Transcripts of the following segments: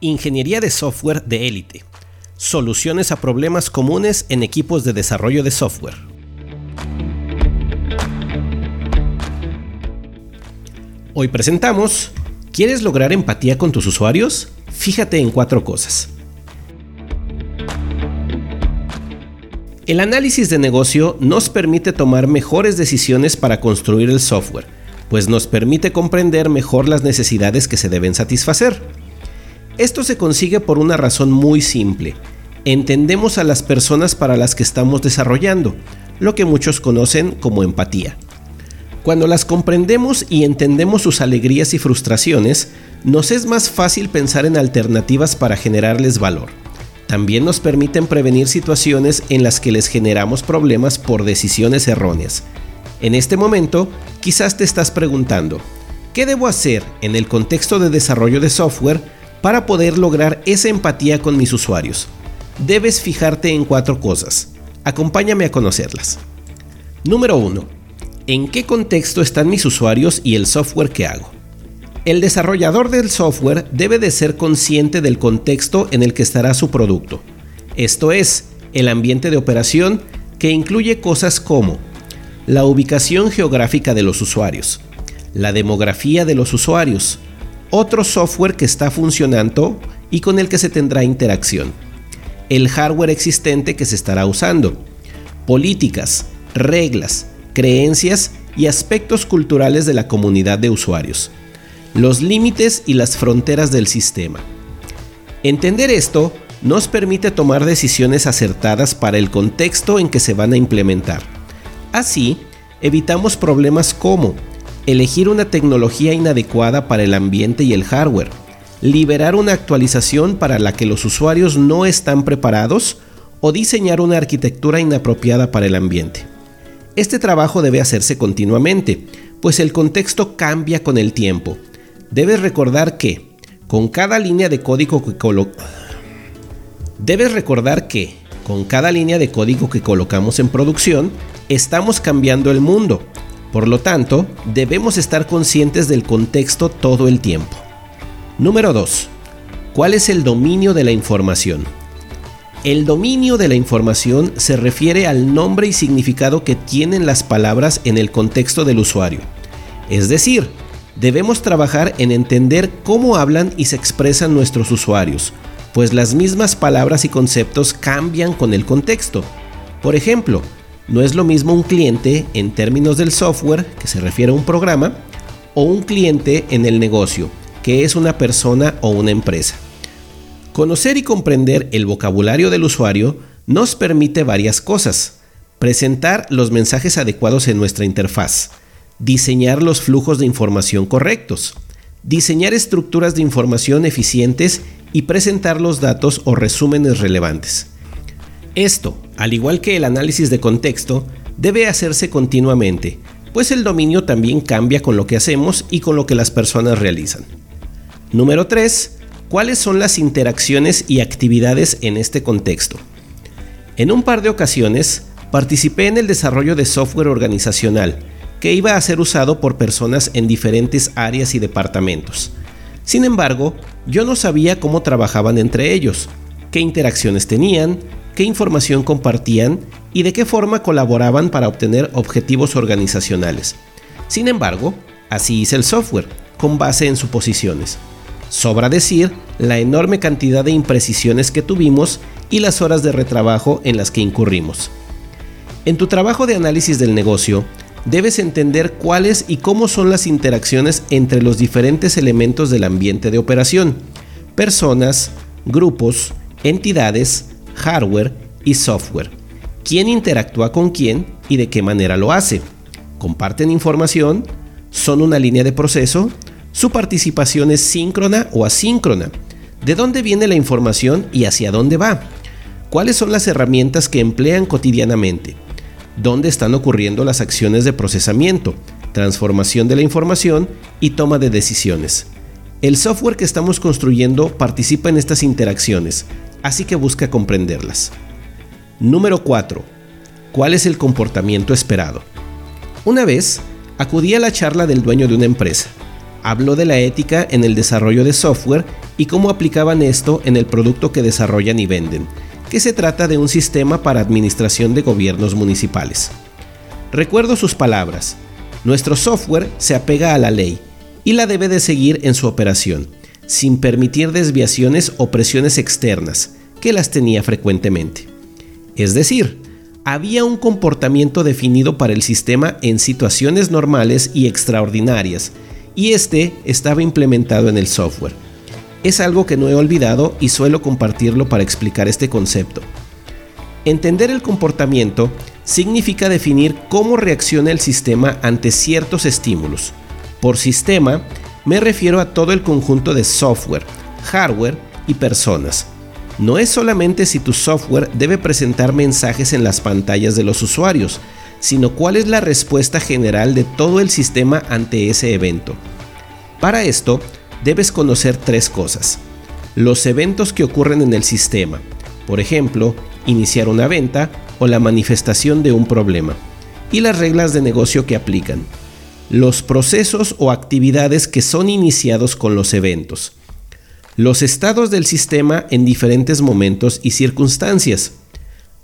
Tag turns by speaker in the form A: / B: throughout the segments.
A: Ingeniería de software de élite. Soluciones a problemas comunes en equipos de desarrollo de software. Hoy presentamos, ¿quieres lograr empatía con tus usuarios? Fíjate en cuatro cosas. El análisis de negocio nos permite tomar mejores decisiones para construir el software, pues nos permite comprender mejor las necesidades que se deben satisfacer. Esto se consigue por una razón muy simple. Entendemos a las personas para las que estamos desarrollando, lo que muchos conocen como empatía. Cuando las comprendemos y entendemos sus alegrías y frustraciones, nos es más fácil pensar en alternativas para generarles valor. También nos permiten prevenir situaciones en las que les generamos problemas por decisiones erróneas. En este momento, quizás te estás preguntando, ¿qué debo hacer en el contexto de desarrollo de software para poder lograr esa empatía con mis usuarios, debes fijarte en cuatro cosas. Acompáñame a conocerlas. Número 1. ¿En qué contexto están mis usuarios y el software que hago? El desarrollador del software debe de ser consciente del contexto en el que estará su producto. Esto es, el ambiente de operación que incluye cosas como la ubicación geográfica de los usuarios, la demografía de los usuarios, otro software que está funcionando y con el que se tendrá interacción, el hardware existente que se estará usando, políticas, reglas, creencias y aspectos culturales de la comunidad de usuarios, los límites y las fronteras del sistema. Entender esto nos permite tomar decisiones acertadas para el contexto en que se van a implementar. Así, evitamos problemas como elegir una tecnología inadecuada para el ambiente y el hardware, liberar una actualización para la que los usuarios no están preparados o diseñar una arquitectura inapropiada para el ambiente. Este trabajo debe hacerse continuamente, pues el contexto cambia con el tiempo. Debes recordar que, con cada línea de código que Debes recordar que, con cada línea de código que colocamos en producción, estamos cambiando el mundo por lo tanto, debemos estar conscientes del contexto todo el tiempo. Número 2. ¿Cuál es el dominio de la información? El dominio de la información se refiere al nombre y significado que tienen las palabras en el contexto del usuario. Es decir, debemos trabajar en entender cómo hablan y se expresan nuestros usuarios, pues las mismas palabras y conceptos cambian con el contexto. Por ejemplo, no es lo mismo un cliente en términos del software, que se refiere a un programa, o un cliente en el negocio, que es una persona o una empresa. Conocer y comprender el vocabulario del usuario nos permite varias cosas. Presentar los mensajes adecuados en nuestra interfaz, diseñar los flujos de información correctos, diseñar estructuras de información eficientes y presentar los datos o resúmenes relevantes. Esto, al igual que el análisis de contexto, debe hacerse continuamente, pues el dominio también cambia con lo que hacemos y con lo que las personas realizan. Número 3. ¿Cuáles son las interacciones y actividades en este contexto? En un par de ocasiones participé en el desarrollo de software organizacional que iba a ser usado por personas en diferentes áreas y departamentos. Sin embargo, yo no sabía cómo trabajaban entre ellos, qué interacciones tenían, qué información compartían y de qué forma colaboraban para obtener objetivos organizacionales. Sin embargo, así hice el software, con base en suposiciones. Sobra decir la enorme cantidad de imprecisiones que tuvimos y las horas de retrabajo en las que incurrimos. En tu trabajo de análisis del negocio, debes entender cuáles y cómo son las interacciones entre los diferentes elementos del ambiente de operación, personas, grupos, entidades, hardware y software. ¿Quién interactúa con quién y de qué manera lo hace? ¿Comparten información? ¿Son una línea de proceso? ¿Su participación es síncrona o asíncrona? ¿De dónde viene la información y hacia dónde va? ¿Cuáles son las herramientas que emplean cotidianamente? ¿Dónde están ocurriendo las acciones de procesamiento, transformación de la información y toma de decisiones? El software que estamos construyendo participa en estas interacciones, así que busca comprenderlas. Número 4. ¿Cuál es el comportamiento esperado? Una vez, acudí a la charla del dueño de una empresa. habló de la ética en el desarrollo de software y cómo aplicaban esto en el producto que desarrollan y venden, que se trata de un sistema para administración de gobiernos municipales. Recuerdo sus palabras, nuestro software se apega a la ley y la debe de seguir en su operación, sin permitir desviaciones o presiones externas, que las tenía frecuentemente. Es decir, había un comportamiento definido para el sistema en situaciones normales y extraordinarias, y este estaba implementado en el software. Es algo que no he olvidado y suelo compartirlo para explicar este concepto. Entender el comportamiento significa definir cómo reacciona el sistema ante ciertos estímulos. Por sistema me refiero a todo el conjunto de software, hardware y personas. No es solamente si tu software debe presentar mensajes en las pantallas de los usuarios, sino cuál es la respuesta general de todo el sistema ante ese evento. Para esto, debes conocer tres cosas. Los eventos que ocurren en el sistema, por ejemplo, iniciar una venta o la manifestación de un problema, y las reglas de negocio que aplican los procesos o actividades que son iniciados con los eventos, los estados del sistema en diferentes momentos y circunstancias.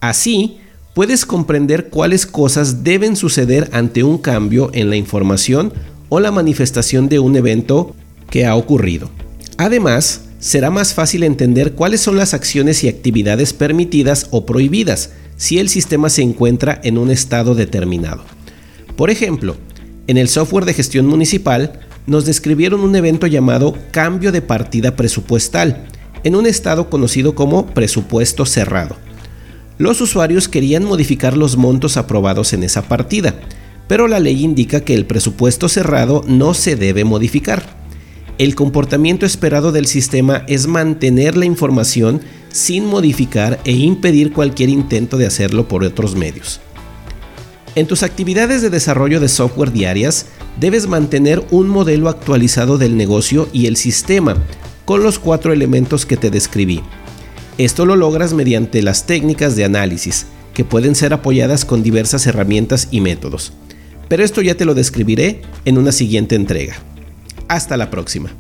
A: Así, puedes comprender cuáles cosas deben suceder ante un cambio en la información o la manifestación de un evento que ha ocurrido. Además, será más fácil entender cuáles son las acciones y actividades permitidas o prohibidas si el sistema se encuentra en un estado determinado. Por ejemplo, en el software de gestión municipal nos describieron un evento llamado cambio de partida presupuestal, en un estado conocido como presupuesto cerrado. Los usuarios querían modificar los montos aprobados en esa partida, pero la ley indica que el presupuesto cerrado no se debe modificar. El comportamiento esperado del sistema es mantener la información sin modificar e impedir cualquier intento de hacerlo por otros medios. En tus actividades de desarrollo de software diarias, debes mantener un modelo actualizado del negocio y el sistema, con los cuatro elementos que te describí. Esto lo logras mediante las técnicas de análisis, que pueden ser apoyadas con diversas herramientas y métodos. Pero esto ya te lo describiré en una siguiente entrega. Hasta la próxima.